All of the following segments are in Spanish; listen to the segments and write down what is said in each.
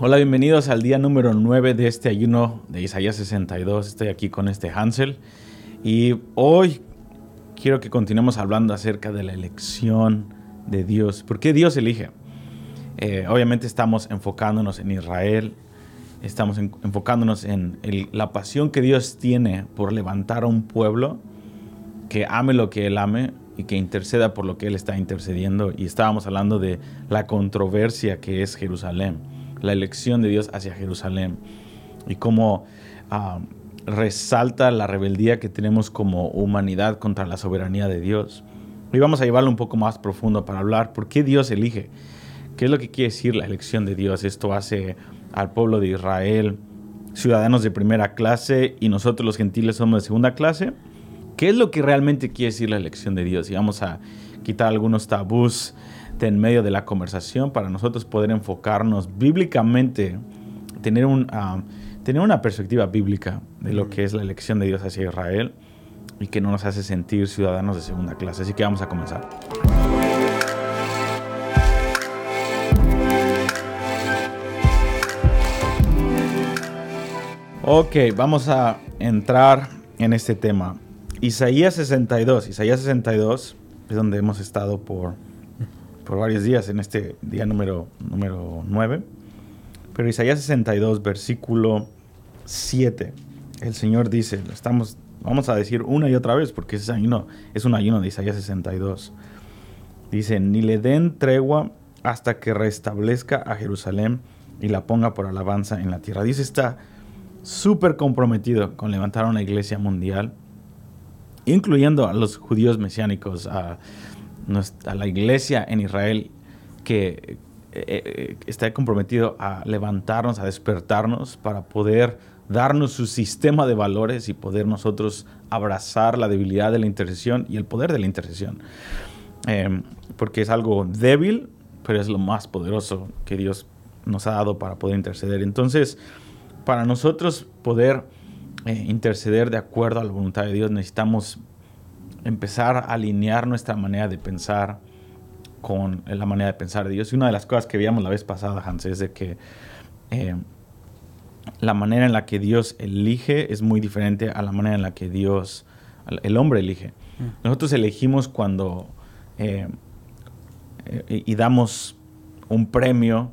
Hola, bienvenidos al día número 9 de este ayuno de Isaías 62. Estoy aquí con este Hansel y hoy quiero que continuemos hablando acerca de la elección de Dios. ¿Por qué Dios elige? Eh, obviamente estamos enfocándonos en Israel, estamos enfocándonos en la pasión que Dios tiene por levantar a un pueblo que ame lo que Él ame y que interceda por lo que Él está intercediendo. Y estábamos hablando de la controversia que es Jerusalén la elección de Dios hacia Jerusalén y cómo ah, resalta la rebeldía que tenemos como humanidad contra la soberanía de Dios. Y vamos a llevarlo un poco más profundo para hablar por qué Dios elige. ¿Qué es lo que quiere decir la elección de Dios? Esto hace al pueblo de Israel ciudadanos de primera clase y nosotros los gentiles somos de segunda clase. ¿Qué es lo que realmente quiere decir la elección de Dios? Y vamos a quitar algunos tabús en medio de la conversación para nosotros poder enfocarnos bíblicamente, tener, un, ah, tener una perspectiva bíblica de lo que es la elección de Dios hacia Israel y que no nos hace sentir ciudadanos de segunda clase. Así que vamos a comenzar. Ok, vamos a entrar en este tema. Isaías 62. Isaías 62 es donde hemos estado por por varios días en este día número, número 9. Pero Isaías 62, versículo 7, el Señor dice, estamos, vamos a decir una y otra vez, porque es, ayuno, es un ayuno de Isaías 62. Dice, ni le den tregua hasta que restablezca a Jerusalén y la ponga por alabanza en la tierra. Dice, está súper comprometido con levantar una iglesia mundial, incluyendo a los judíos mesiánicos, a a la iglesia en Israel que eh, eh, está comprometido a levantarnos, a despertarnos para poder darnos su sistema de valores y poder nosotros abrazar la debilidad de la intercesión y el poder de la intercesión. Em, porque es algo débil, pero es lo más poderoso que Dios nos ha dado para poder interceder. Entonces, para nosotros poder eh, interceder de acuerdo a la voluntad de Dios, necesitamos empezar a alinear nuestra manera de pensar con la manera de pensar de Dios. Y una de las cosas que veíamos la vez pasada, Hans, es de que eh, la manera en la que Dios elige es muy diferente a la manera en la que Dios, el hombre elige. Mm. Nosotros elegimos cuando eh, eh, y damos un premio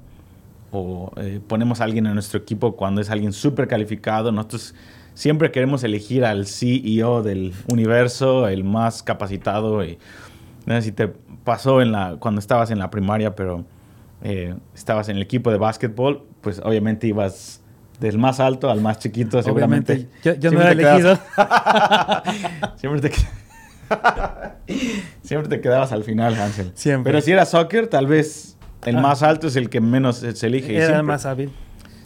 o ponemos a alguien en nuestro equipo cuando es alguien súper calificado. Nosotros siempre queremos elegir al CEO del universo, el más capacitado. Y, no sé si te pasó en la, cuando estabas en la primaria, pero eh, estabas en el equipo de básquetbol, pues obviamente ibas del más alto al más chiquito, seguramente. Yo, no era elegido. siempre, te... siempre te quedabas al final, Hansel. Siempre. Pero si era soccer, tal vez el ah. más alto es el que menos se elige. Era el más hábil.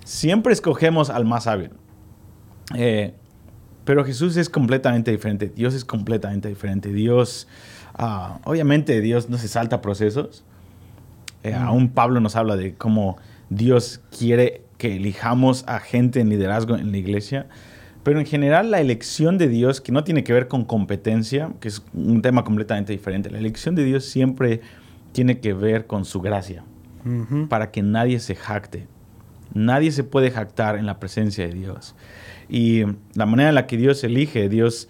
Siempre escogemos al más hábil. Eh, pero Jesús es completamente diferente. Dios es completamente diferente. Dios, ah, obviamente, Dios no se salta procesos. Eh, mm. Aún Pablo nos habla de cómo Dios quiere que elijamos a gente en liderazgo en la iglesia. Pero en general la elección de Dios, que no tiene que ver con competencia, que es un tema completamente diferente, la elección de Dios siempre tiene que ver con su gracia, para que nadie se jacte. Nadie se puede jactar en la presencia de Dios. Y la manera en la que Dios elige, Dios,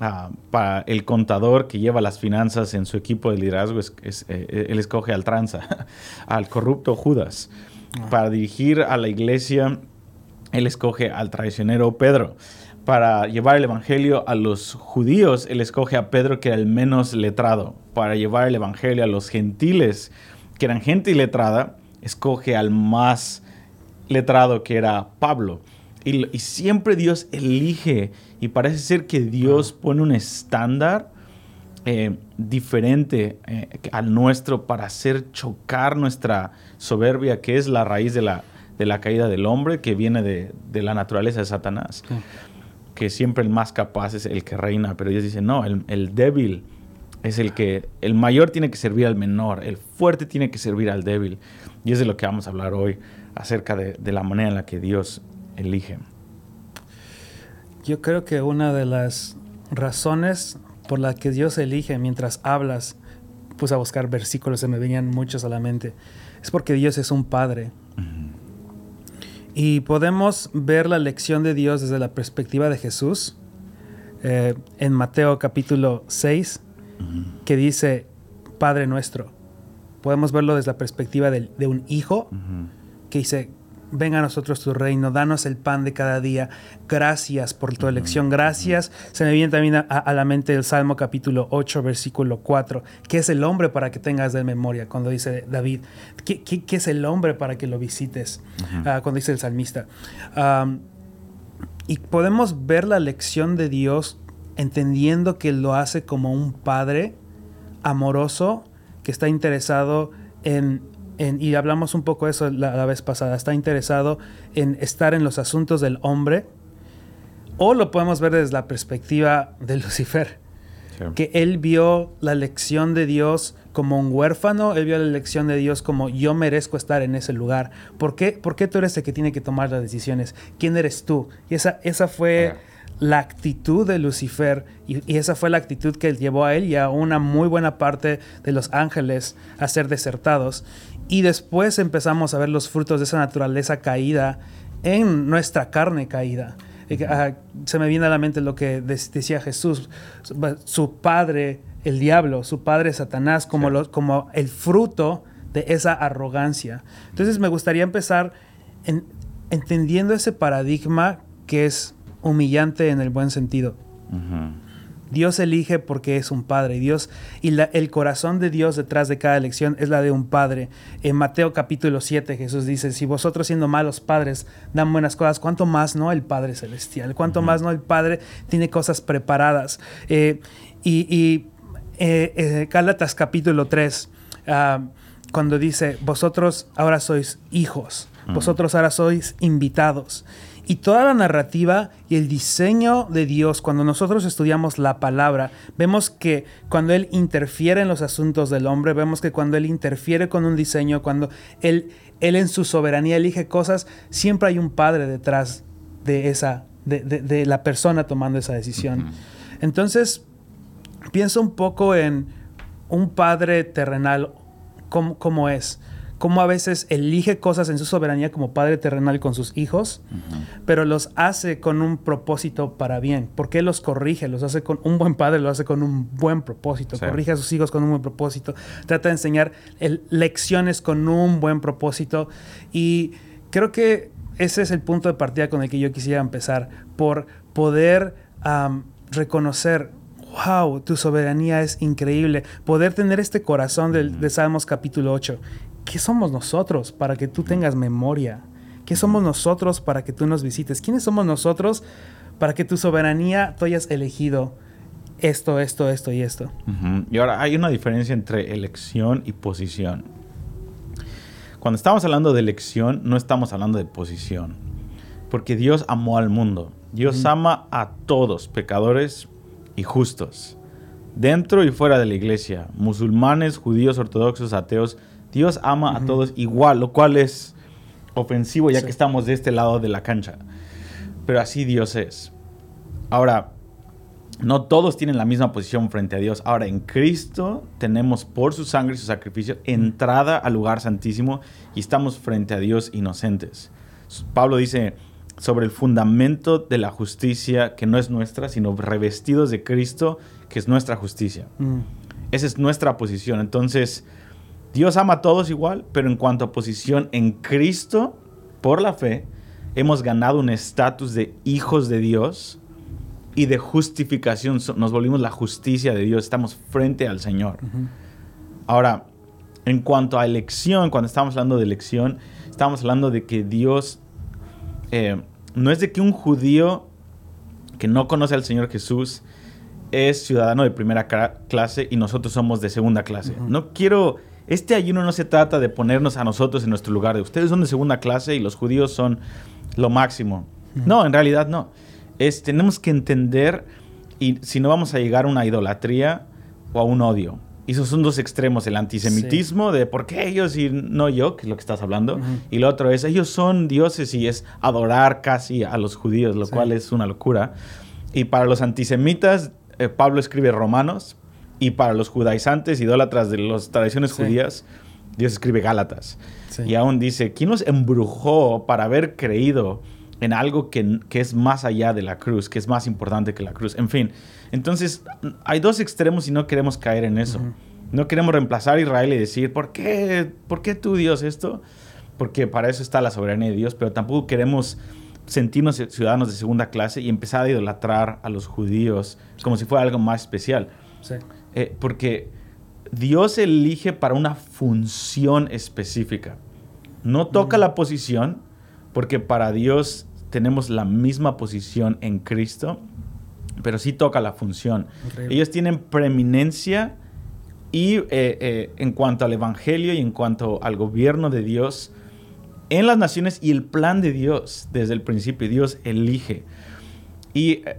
ah, para el contador que lleva las finanzas en su equipo de liderazgo, es, eh, él escoge al tranza, al corrupto Judas. Ah. Para dirigir a la iglesia, él escoge al traicionero Pedro. Para llevar el evangelio a los judíos, él escoge a Pedro, que era el menos letrado. Para llevar el evangelio a los gentiles, que eran gente iletrada, escoge al más letrado, que era Pablo. Y, siempre Dios elige y parece ser que Dios pone un estándar eh, diferente eh, al nuestro para hacer chocar nuestra soberbia, que es la raíz de la, de la caída del hombre, que viene de, la naturaleza de Satanás. Que siempre el más capaz es el que reina, pero Dios dice, no, el, débil es el que, el mayor tiene que servir al menor, el fuerte tiene que servir al débil. Y es de lo que vamos a hablar hoy, acerca de, de la manera en la que Dios elige? Yo creo que una de las razones por la que Dios elige mientras hablas, puse a buscar versículos, se me venían muchos a la mente, es porque Dios es un padre. Y podemos ver la lección de Dios desde la perspectiva de Jesús eh, en Mateo capítulo 6, que dice, Padre nuestro. Podemos verlo desde la perspectiva de, un hijo que dice, venga a nosotros tu reino, danos el pan de cada día. Gracias por tu elección, gracias. Se me viene también a, la mente el Salmo capítulo 8, versículo 4. ¿Qué es el hombre para que tengas de memoria? Cuando dice David, ¿qué, es el hombre para que lo visites? Ah, cuando dice el salmista. y podemos ver la lección de Dios entendiendo que lo hace como un padre amoroso que está interesado en y hablamos un poco de eso la, vez pasada, está interesado en estar en los asuntos del hombre, o lo podemos ver desde la perspectiva de Lucifer, que él vio la lección de Dios como un huérfano, él vio la lección de Dios como yo merezco estar en ese lugar. ¿Por qué, ¿Por qué tú eres el que tiene que tomar las decisiones? ¿Quién eres tú? Y esa, esa fue la actitud de Lucifer y, y, esa fue la actitud que llevó a él y a una muy buena parte de los ángeles a ser desertados. Y después empezamos a ver los frutos de esa naturaleza caída en nuestra carne caída. Ah, se me viene a la mente lo que decía Jesús, su padre, el diablo, su padre Satanás, como, como el fruto de esa arrogancia. Entonces me gustaría empezar entendiendo ese paradigma que es humillante en el buen sentido. Dios elige porque es un padre. Dios y el corazón de Dios detrás de cada elección es la de un padre. En Mateo capítulo 7 Jesús dice, si vosotros siendo malos padres dan buenas cosas, ¿cuánto más no el Padre Celestial? ¿Cuánto más no el Padre tiene cosas preparadas? Eh, y, eh, eh, Gálatas capítulo 3, ah, cuando dice, vosotros ahora sois hijos, vosotros ahora sois invitados. Y toda la narrativa y el diseño de Dios, cuando nosotros estudiamos la palabra, vemos que cuando Él interfiere en los asuntos del hombre, vemos que cuando Él interfiere con un diseño, cuando Él, él en su soberanía elige cosas, siempre hay un padre detrás de esa, de, la persona tomando esa decisión. Entonces, pienso un poco en un padre terrenal, cómo es cómo a veces elige cosas en su soberanía como padre terrenal con sus hijos, pero los hace con un propósito para bien. ¿Por qué los corrige? Los hace con un buen padre, lo hace con un buen propósito. Corrige a sus hijos con un buen propósito. Trata de enseñar lecciones con un buen propósito. Y creo que ese es el punto de partida con el que yo quisiera empezar, por poder reconocer wow, tu soberanía es increíble. Poder tener este corazón de Salmos capítulo 8, ¿qué somos nosotros para que tú tengas memoria? ¿Qué somos nosotros para que tú nos visites? ¿Quiénes somos nosotros para que tu soberanía tú hayas elegido esto, esto, esto y esto? Y ahora hay una diferencia entre elección y posición. Cuando estamos hablando de elección, no estamos hablando de posición. Porque Dios amó al mundo. Dios ama a todos, pecadores y justos. Dentro y fuera de la iglesia, musulmanes, judíos, ortodoxos, ateos, Dios ama a todos igual, lo cual es ofensivo ya que estamos de este lado de la cancha. Pero así Dios es. Ahora, no todos tienen la misma posición frente a Dios. Ahora, en Cristo tenemos por su sangre y su sacrificio entrada al lugar santísimo y estamos frente a Dios inocentes. Pablo dice sobre el fundamento de la justicia que no es nuestra, sino revestidos de Cristo, que es nuestra justicia. Mm. Esa es nuestra posición. Entonces, Dios ama a todos igual, pero en cuanto a posición en Cristo, por la fe, hemos ganado un estatus de hijos de Dios y de justificación. Nos volvimos la justicia de Dios, estamos frente al Señor. Ahora, en cuanto a elección, cuando estamos hablando de elección, estamos hablando de que Dios, eh, no es de que un judío que no conoce al Señor Jesús es ciudadano de primera clase y nosotros somos de segunda clase. No quiero este ayuno no se trata de ponernos a nosotros en nuestro lugar, de ustedes son de segunda clase y los judíos son lo máximo. No, en realidad no. Es, tenemos que entender y si no vamos a llegar a una idolatría o a un odio. Y esos son dos extremos, el antisemitismo de por qué ellos y no yo, que es lo que estás hablando, y lo otro es ellos son dioses y es adorar casi a los judíos, lo cual es una locura. Y para los antisemitas, eh, Pablo escribe Romanos, y para los judaizantes, idólatras de las tradiciones judías, Dios escribe Gálatas. Y aún dice, ¿quién nos embrujó para haber creído en algo que, es más allá de la cruz, que es más importante que la cruz? En fin, entonces hay dos extremos y no queremos caer en eso. No queremos reemplazar a Israel y decir, ¿por qué, ¿por qué tú Dios esto? Porque para eso está la soberanía de Dios, pero tampoco queremos sentirnos ciudadanos de segunda clase y empezar a idolatrar a los judíos como si fuera algo más especial. Eh, porque Dios elige para una función específica. No toca la posición, porque para Dios tenemos la misma posición en Cristo, pero sí toca la función. Ellos tienen preeminencia y eh, eh, en cuanto al Evangelio y en cuanto al gobierno de Dios en las naciones y el plan de Dios desde el principio, Dios elige. Y eh,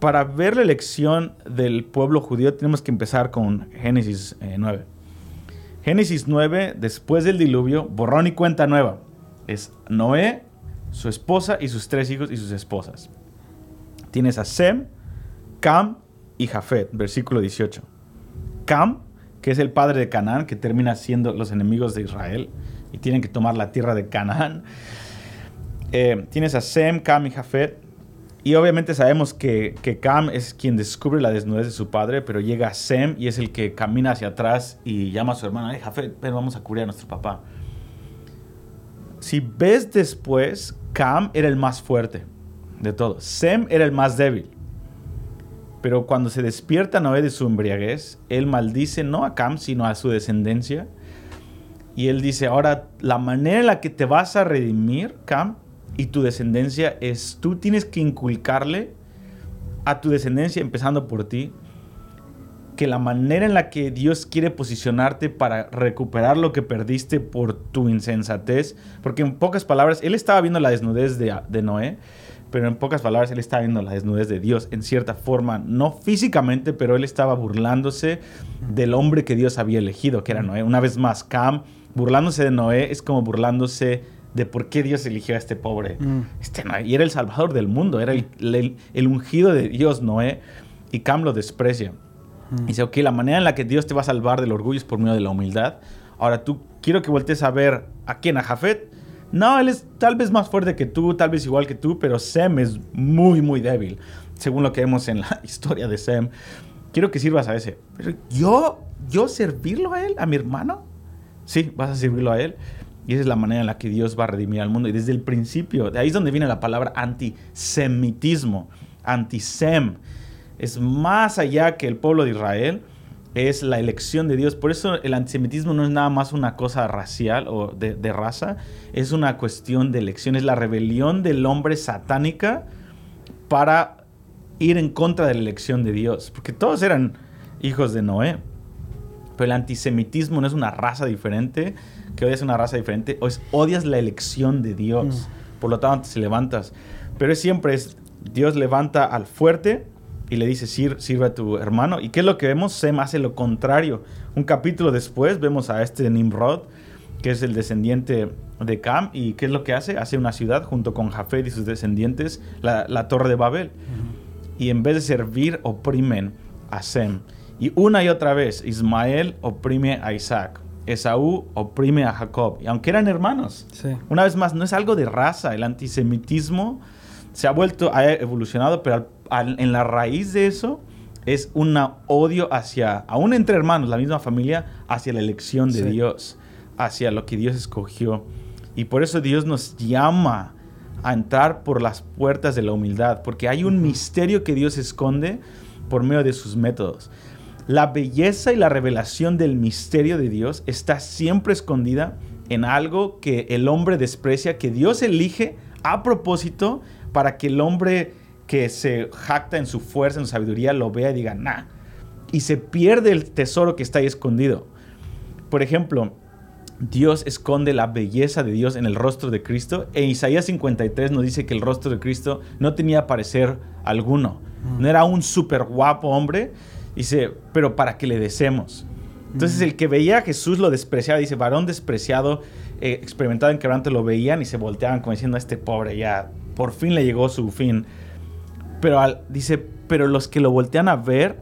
para ver la elección del pueblo judío tenemos que empezar con Génesis 9. Eh, Génesis 9, después del diluvio, borrón y cuenta nueva. Es Noé, su esposa y sus tres hijos y sus esposas. Tienes a Sem, Cam y Jafet, versículo 18. Cam, que es el padre de Canaán, que termina siendo los enemigos de Israel y tienen que tomar la tierra de Canaán. Eh, tienes a Sem, Cam y Jafet. Y obviamente sabemos que, que, Cam es quien descubre la desnudez de su padre, pero llega Sem y es el que camina hacia atrás y llama a su hermano, hey, Jafet, ven, vamos a cubrir a nuestro papá. Si ves después, Cam era el más fuerte de todos. Sem era el más débil. Pero cuando se despierta Noé de su embriaguez, él maldice no a Cam, sino a su descendencia. Y él dice, ahora la manera en la que te vas a redimir, Cam, y tu descendencia es, tú tienes que inculcarle a tu descendencia, empezando por ti, que la manera en la que Dios quiere posicionarte para recuperar lo que perdiste por tu insensatez, porque en pocas palabras, él estaba viendo la desnudez de, Noé, pero en pocas palabras él estaba viendo la desnudez de Dios en cierta forma, no físicamente, pero él estaba burlándose del hombre que Dios había elegido, que era Noé. Una vez más, Cam, burlándose de Noé es como burlándose de por qué Dios eligió a este pobre. Mm. Este, y era el salvador del mundo, era el, ungido de Dios, Noé. Y Cam lo desprecia. Mm. Y dice, ok, la manera en la que Dios te va a salvar del orgullo es por medio de la humildad. Ahora tú quiero que voltees a ver a quién, a Jafet. No, él es tal vez más fuerte que tú, tal vez igual que tú, pero Sem es muy, muy débil, según lo que vemos en la historia de Sem. Quiero que sirvas a ese. Pero yo, yo servirlo a él, a mi hermano. Sí, vas a servirlo a él. Y esa es la manera en la que Dios va a redimir al mundo. Y desde el principio, de ahí es donde viene la palabra antisemitismo, antisem. Es más allá que el pueblo de Israel, es la elección de Dios. Por eso el antisemitismo no es nada más una cosa racial o de, de raza, es una cuestión de elección, es la rebelión del hombre satánica para ir en contra de la elección de Dios. Porque todos eran hijos de Noé. Pero el antisemitismo no es una raza diferente, que odias una raza diferente, o es odias la elección de Dios. Mm. Por lo tanto, te levantas. Pero siempre es, Dios levanta al fuerte y le dice, sirve a tu hermano. ¿Y qué es lo que vemos? Sem hace lo contrario. Un capítulo después vemos a este Nimrod, que es el descendiente de Cam, y ¿qué es lo que hace? Hace una ciudad junto con Jafet y sus descendientes, la, Torre de Babel. Y en vez de servir, oprimen a Sem. Y una y otra vez, Ismael oprime a Isaac. Esaú oprime a Jacob, y aunque eran hermanos. Una vez más, no es algo de raza, el antisemitismo se ha vuelto, ha evolucionado, pero en la raíz de eso es un odio hacia, aún entre hermanos, la misma familia, hacia la elección de Dios, hacia lo que Dios escogió. Y por eso Dios nos llama a entrar por las puertas de la humildad, porque hay un misterio que Dios esconde por medio de sus métodos. La belleza y la revelación del misterio de Dios está siempre escondida en algo que el hombre desprecia, que Dios elige a propósito para que el hombre que se jacta en su fuerza, en su sabiduría, lo vea y diga, nah. Y se pierde el tesoro que está ahí escondido. Por ejemplo, Dios esconde la belleza de Dios en el rostro de Cristo. En Isaías 53 nos dice que el rostro de Cristo no tenía parecer alguno. No era un súper guapo hombre, Dice, pero para que le deseemos. Entonces el que veía a Jesús lo despreciaba, dice, varón despreciado, eh, experimentado en quebranto, lo veían y se volteaban como diciendo, a este pobre ya, por fin le llegó su fin. Pero dice, pero los que lo voltean a ver,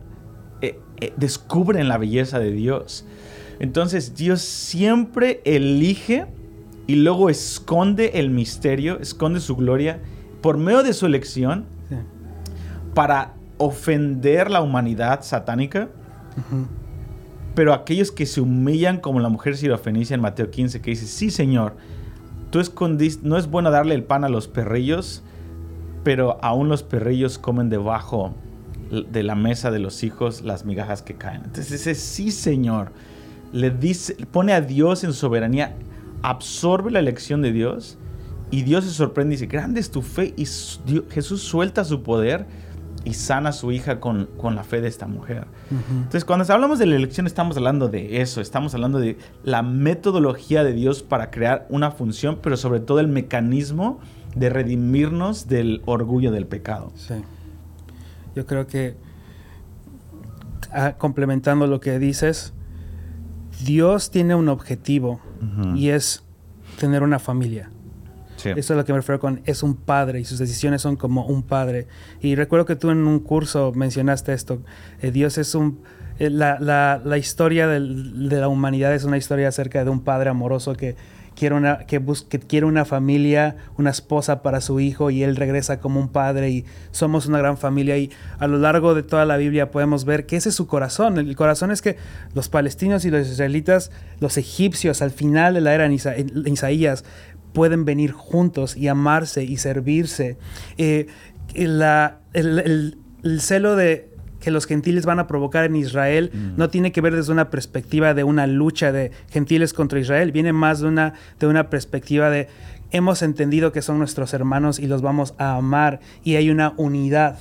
eh, eh, descubren la belleza de Dios. Entonces Dios siempre elige y luego esconde el misterio, esconde su gloria por medio de su elección Sí. para ofender la humanidad satánica. Pero aquellos que se humillan como la mujer sirofenicia en Mateo 15 que dice, sí Señor, tú escondiste, no es bueno darle el pan a los perrillos, pero aún los perrillos comen debajo de la mesa de los hijos las migajas que caen. Entonces dice, sí Señor, le dice, pone a Dios en soberanía, absorbe la elección de Dios y Dios se sorprende y dice, grande es tu fe y Dios- Jesús suelta su poder y sana a su hija con, con la fe de esta mujer. Entonces, cuando hablamos de la elección, estamos hablando de eso, estamos hablando de la metodología de Dios para crear una función, pero sobre todo el mecanismo de redimirnos del orgullo del pecado. Sí. Yo creo que ah, complementando lo que dices, Dios tiene un objetivo y es tener una familia. Eso es lo que me refiero con es un padre y sus decisiones son como un padre. Y recuerdo que tú en un curso mencionaste esto. eh, Dios es un... eh, la, la- la historia de la humanidad es una historia acerca de un padre amoroso que quiere una, que bus- que quiere una familia, una esposa para su hijo y él regresa como un padre y somos una gran familia y a lo largo de toda la Biblia podemos ver que ese es su corazón. El corazón es que los palestinos y los israelitas, los egipcios al final de la era en Isaías, pueden venir juntos y amarse y servirse. Eh, la- el, el- el celo de que los gentiles van a provocar en Israel no tiene que ver desde una perspectiva de una lucha de gentiles contra Israel, viene más de una, de una perspectiva de hemos entendido que son nuestros hermanos y los vamos a amar y hay una unidad.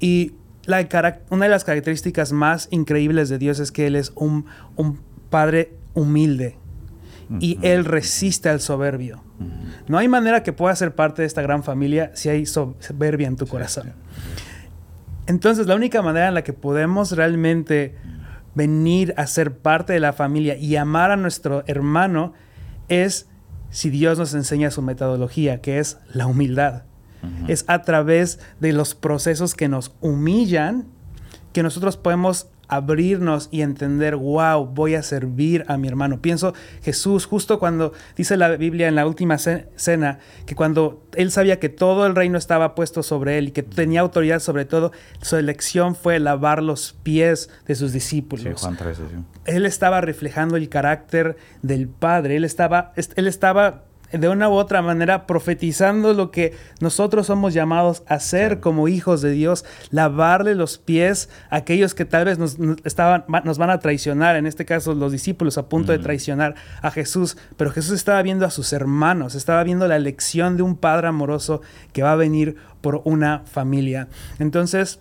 Y la una de las características más increíbles de Dios es que Él es un, un Padre humilde y. Él resiste al soberbio. No hay manera que puedas ser parte de esta gran familia si hay so- soberbia en tu corazón. Entonces, la única manera en la que podemos realmente venir a ser parte de la familia y amar a nuestro hermano es si Dios nos enseña su metodología, que es la humildad. Es a través de los procesos que nos humillan que nosotros podemos abrirnos y entender, wow, voy a servir a mi hermano. Pienso Jesús, justo cuando dice la Biblia en la última ce- cena, que cuando él sabía que todo el reino estaba puesto sobre él y que tenía autoridad sobre todo, su elección fue lavar los pies de sus discípulos Sí, Juan 13, sí. él estaba reflejando el carácter del Padre. Él estaba, est- él estaba de una u otra manera profetizando lo que nosotros somos llamados a hacer como hijos de Dios, lavarle los pies a aquellos que tal vez nos, estaban, nos van a traicionar, en este caso los discípulos a punto de traicionar a Jesús, pero Jesús estaba viendo a sus hermanos, estaba viendo la elección de un Padre amoroso que va a venir por una familia. Entonces,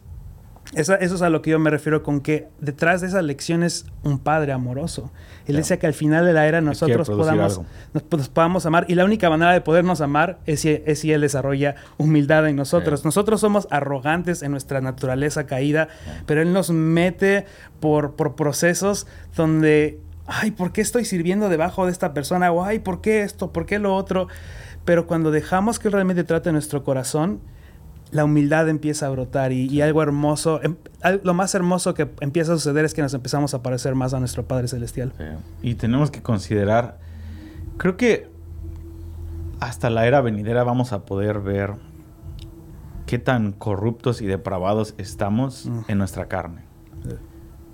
esa- eso es a lo que yo me refiero con que detrás de esa lección es un padre amoroso. Él Claro. decía que al final de la era nosotros podamos, nos, nos podamos amar y la única manera de podernos amar es si, es si Él desarrolla humildad en nosotros. Sí. Nosotros somos arrogantes en nuestra naturaleza caída, pero Él nos mete por, por procesos donde, ay, ¿por qué estoy sirviendo debajo de esta persona? O ay, ¿por qué esto? ¿Por qué lo otro? Pero cuando dejamos que Él realmente trate nuestro corazón, la humildad empieza a brotar y, y algo hermoso, em- al- lo más hermoso que empieza a suceder es que nos empezamos a parecer más a nuestro Padre Celestial. Sí. Y tenemos que considerar, creo que hasta la era venidera vamos a poder ver qué tan corruptos y depravados estamos Mm. en nuestra carne.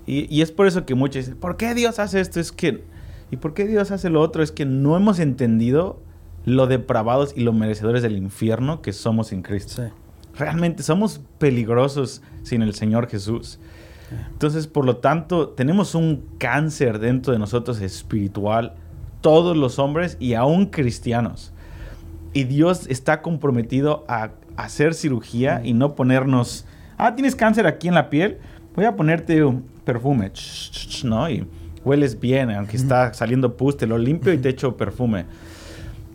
Y, y es por eso que muchos dicen, ¿por qué Dios hace esto? Es que, ¿y por qué Dios hace lo otro? Es que no hemos entendido lo depravados y lo merecedores del infierno que somos en Cristo. Sí. Realmente somos peligrosos sin el Señor Jesús. Entonces, por lo tanto, tenemos un cáncer dentro de nosotros espiritual, todos los hombres y aún cristianos. Y Dios está comprometido a hacer cirugía y no ponernos, ah, tienes cáncer aquí en la piel, voy a ponerte un perfume, ¿no? Y hueles bien, aunque está saliendo pus, te lo limpio y te echo perfume.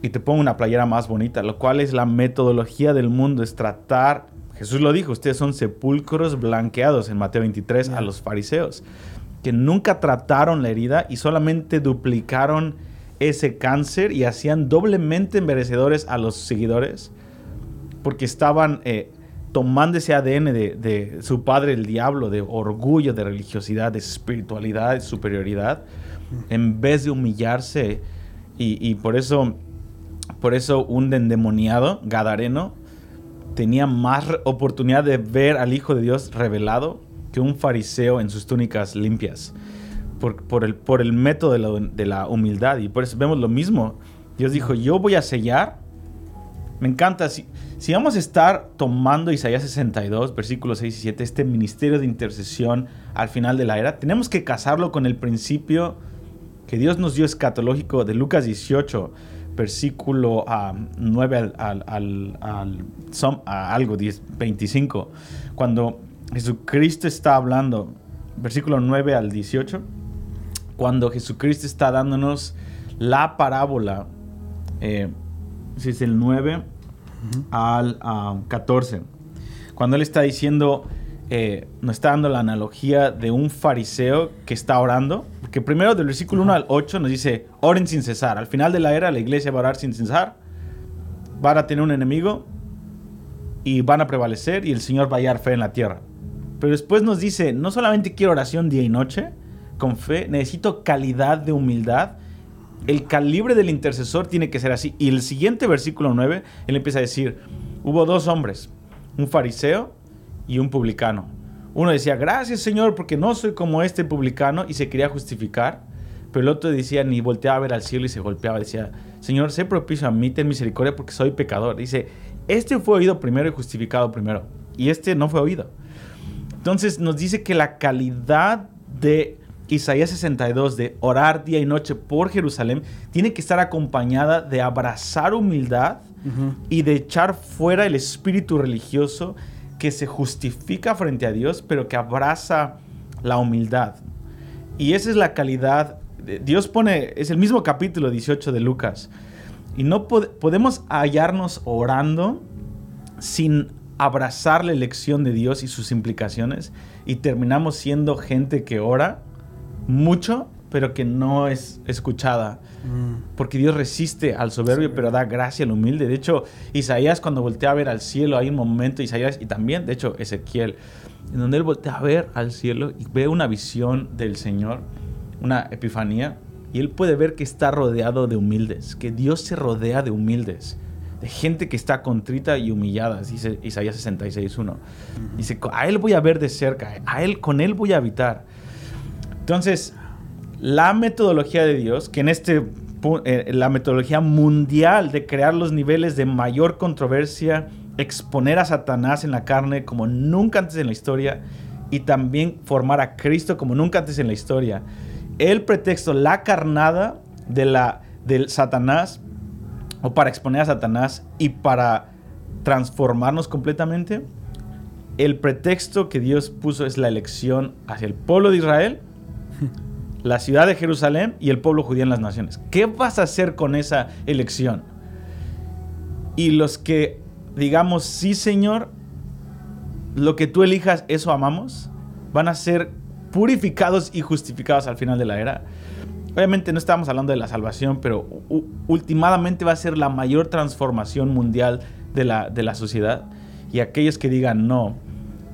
Y te pongo una playera más bonita, lo cual es la metodología del mundo, es tratar, Jesús lo dijo, ustedes son sepulcros blanqueados en Mateo 23 a los fariseos, que nunca trataron la herida y solamente duplicaron ese cáncer y hacían doblemente merecedores a los seguidores porque estaban eh, tomando ese ADN de, de su padre, el diablo, de orgullo, de religiosidad, de espiritualidad, de superioridad, en vez de humillarse. Y, por eso, por eso un endemoniado, Gadareno, tenía más oportunidad de ver al Hijo de Dios revelado que un fariseo en sus túnicas limpias. Por, el, por el método de la, de la humildad. Y por eso vemos lo mismo. Dios dijo, yo voy a sellar. Me encanta. Si, si vamos a estar tomando Isaías 62, versículos 6 y 7, este ministerio de intercesión al final de la era, tenemos que casarlo con el principio que Dios nos dio escatológico de Lucas 18, versículo 9 al, al, algo 10, 25, cuando Jesucristo está hablando, versículo 9 al 18, cuando Jesucristo está dándonos la parábola, eh, si es el 9, al 14. Cuando él está diciendo, eh, nos está dando la analogía de un fariseo que está orando, que primero del versículo 1 al 8 nos dice, oren sin cesar. Al final de la era la iglesia va a orar sin cesar, van a tener un enemigo y van a prevalecer y el Señor va a hallar fe en la tierra. Pero después nos dice, no solamente quiero oración día y noche, con fe, necesito calidad de humildad el calibre del intercesor tiene que ser así. Y el siguiente versículo 9, él empieza a decir, hubo dos hombres, un fariseo y un publicano. Uno decía, gracias Señor, porque no soy como este publicano y se quería justificar. Pero el otro decía, ni volteaba a ver al cielo y se golpeaba. Decía, Señor, sé propicio a mí, ten misericordia porque soy pecador. Dice, este fue oído primero y justificado primero. Y este no fue oído. Entonces nos dice que la calidad de Isaías 62 de orar día y noche por Jerusalén tiene que estar acompañada de abrazar humildad y de echar fuera el espíritu religioso que se justifica frente a Dios, pero que abraza la humildad. Y esa es la calidad. Dios pone, es el mismo capítulo 18 de Lucas. Y no podemos hallarnos orando sin abrazar la elección de Dios y sus implicaciones y terminamos siendo gente que ora mucho, pero que no es escuchada. Mm. Porque Dios resiste al soberbio, pero da gracia al humilde. De hecho, Isaías cuando voltea a ver al cielo, hay un momento, Isaías y también, de hecho, Ezequiel, en donde él voltea a ver al cielo y ve una visión del Señor, una epifanía, y él puede ver que está rodeado de humildes, que Dios se rodea de humildes de gente que está contrita y humillada, dice Isaías 66.1. Dice, a él voy a ver de cerca, a él, con él voy a habitar. Entonces, la metodología de Dios, que en este eh, la metodología mundial de crear los niveles de mayor controversia, exponer a Satanás en la carne como nunca antes en la historia y también formar a Cristo como nunca antes en la historia. El pretexto, la carnada de la, del Satanás, o para exponer a Satanás y para transformarnos completamente, el pretexto que Dios puso es la elección hacia el pueblo de Israel la ciudad de Jerusalén y el pueblo judío en las naciones. ¿Qué vas a hacer con esa elección? Y los que digamos, sí Señor, lo que tú elijas, eso amamos, van a ser purificados y justificados al final de la era. Obviamente no estamos hablando de la salvación, pero últimamente va a ser la mayor transformación mundial de la, de la sociedad. Y aquellos que digan no,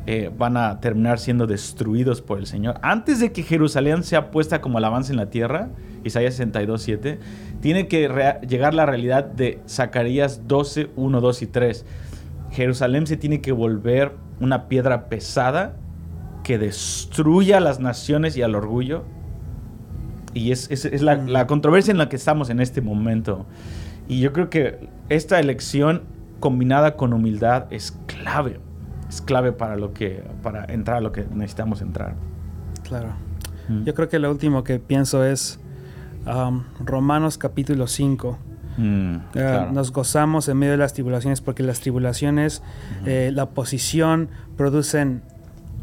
eh, van a terminar siendo destruidos por el Señor. Antes de que Jerusalén sea puesta como alabanza en la tierra, Isaías 62, 7, tiene que llegar la realidad de Zacarías 12, 1, 2 y 3. Jerusalén se tiene que volver una piedra pesada que destruya a las naciones y al orgullo. Y es, la controversia en la que estamos en este momento. Y yo creo que esta elección combinada con humildad es clave es clave para lo que para entrar a lo que necesitamos entrar. Claro. Mm. Yo creo que lo último que pienso es um, Romanos capítulo 5. Mm, eh, nos gozamos en medio de las tribulaciones porque las tribulaciones, eh, la oposición producen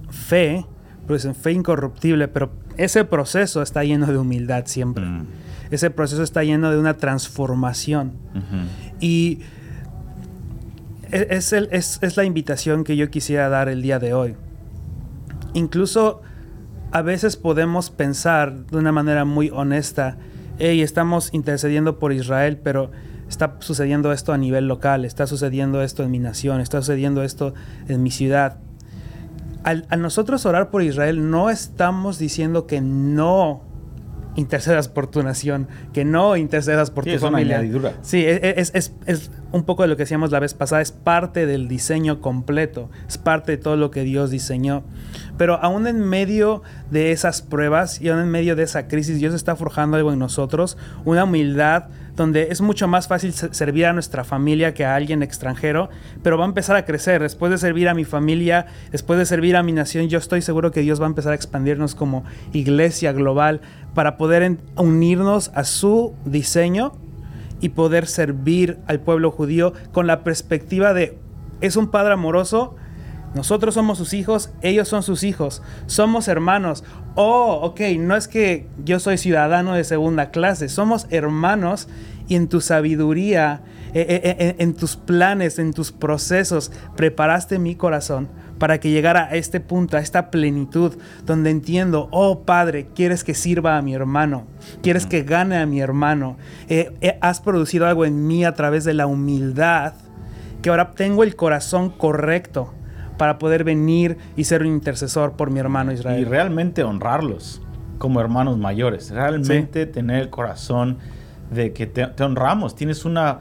fe, producen fe incorruptible, pero ese proceso está lleno de humildad siempre. Mm. Ese proceso está lleno de una transformación. Y es, es, la invitación que yo quisiera dar el día de hoy. Incluso a veces podemos pensar de una manera muy honesta, hey, estamos intercediendo por Israel, pero está sucediendo esto a nivel local, está sucediendo esto en mi nación, está sucediendo esto en mi ciudad. Al, nosotros orar por Israel no estamos diciendo que no intercedas por tu nación, que no intercedas por Sí, tu es una familia. añadidura. Sí, e, es, es- es- es un poco de lo que decíamos la vez pasada, es parte del diseño completo, es parte de todo lo que Dios diseñó. Pero aún en medio de esas pruebas y aún en medio de esa crisis, Dios está forjando algo en nosotros, una humildad donde es mucho más fácil se- servir a nuestra familia que a alguien extranjero, pero va a empezar a crecer. Después de servir a mi familia, después de servir a mi nación, yo estoy seguro que Dios va a empezar a expandirnos como iglesia global para poder unirnos a su diseño y poder servir al pueblo judío con la perspectiva de es un padre amoroso, nosotros somos sus hijos, ellos son sus hijos, somos hermanos. Oh, ok, no es que yo soy ciudadano de segunda clase, somos hermanos y en tu sabiduría, eh, eh, eh, en tus planes, en tus procesos, preparaste mi corazón para que llegara a este punto, a esta plenitud, donde entiendo, oh Padre, quieres que sirva a mi hermano, quieres que gane a mi hermano, Eh, eh, has producido algo en mí a través de la humildad, que ahora tengo el corazón correcto para poder venir y ser un intercesor por mi hermano Y Israel. realmente honrarlos como hermanos mayores. Realmente tener el corazón de que te, te honramos. Tienes una...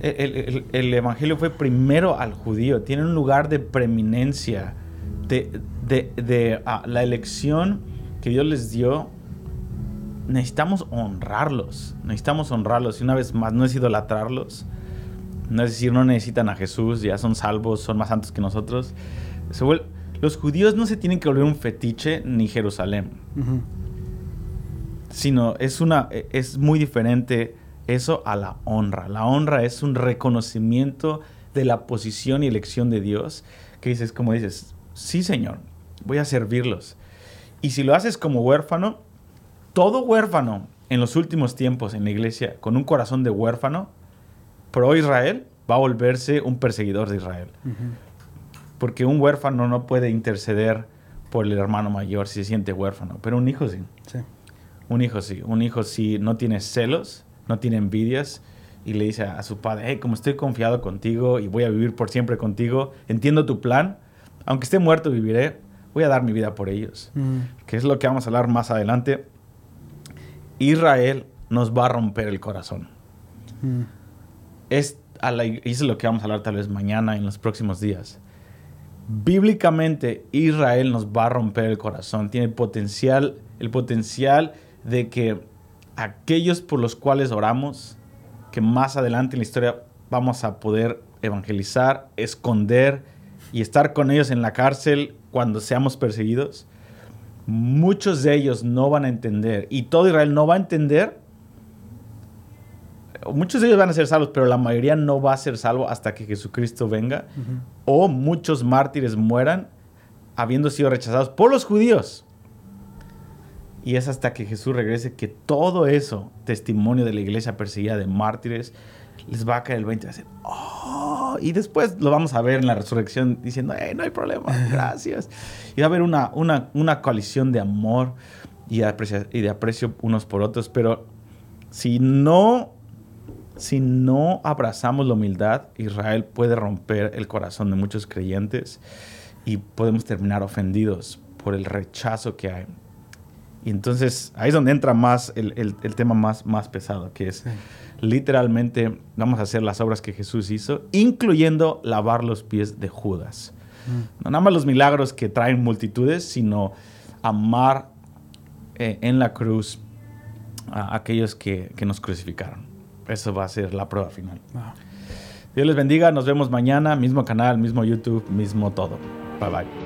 El, el- el evangelio fue primero al judío. Tiene un lugar de preeminencia. De, de- de, ah, la elección que Dios les dio. Necesitamos honrarlos. Necesitamos honrarlos. Y una vez más, no es idolatrarlos. No es decir, no necesitan a Jesús, ya son salvos, son más santos que nosotros. Se los judíos no se tienen que volver un fetiche ni Jerusalén, sino es, una, e- es muy diferente eso a la honra. La honra es un reconocimiento de la posición y elección de Dios, que dices, como dices, sí Señor, voy a servirlos. Y si lo haces como huérfano, todo huérfano en los últimos tiempos en la iglesia, con un corazón de huérfano, pro Israel, va a volverse un perseguidor de Israel. Ujú. Porque un huérfano no puede interceder por el hermano mayor si se siente huérfano, pero un hijo sí. Sí. Un hijo sí. Un hijo sí no tiene celos, no tiene envidias y le dice a su padre, hey, como estoy confiado contigo y voy a vivir por siempre contigo, entiendo tu plan, aunque esté muerto viviré, voy a dar mi vida por ellos. Mm. Que es lo que vamos a hablar más adelante. Israel nos va a romper el corazón. Mm. Es a la, es lo que vamos a hablar tal vez mañana en los próximos días. Bíblicamente Israel nos va a romper el corazón, tiene potencial, el potencial de que aquellos por los cuales oramos, que más adelante en la historia vamos a poder evangelizar, esconder y estar con ellos en la cárcel cuando seamos perseguidos, muchos de ellos no van a entender y todo Israel no va a entender muchos de ellos van a ser salvos, pero la mayoría no va a ser salvo hasta que Jesucristo venga. O muchos mártires mueran habiendo sido rechazados por los judíos. Y es hasta que Jesús regrese que todo eso, testimonio de la iglesia perseguida de mártires, les va a caer el 20 y decir, "Oh", y después lo vamos a ver en la resurrección diciendo, "Eh, no hay problema, gracias. Y va a haber una, una, una coalición de amor y de, aprecia- y de aprecio unos por otros, pero si no si no abrazamos la humildad, Israel puede romper el corazón de muchos creyentes y podemos terminar ofendidos por el rechazo que hay. Y entonces ahí es donde entra más el, el- el tema más, más pesado, que es Sí. literalmente vamos a hacer las obras que Jesús hizo, incluyendo lavar los pies de Judas. Mm. No nada más los milagros que traen multitudes, sino amar eh, en la cruz a aquellos que, que nos crucificaron. Eso va a ser la prueba final. Wow. Dios les bendiga, nos vemos mañana, mismo canal, mismo YouTube, mismo todo. Bye bye.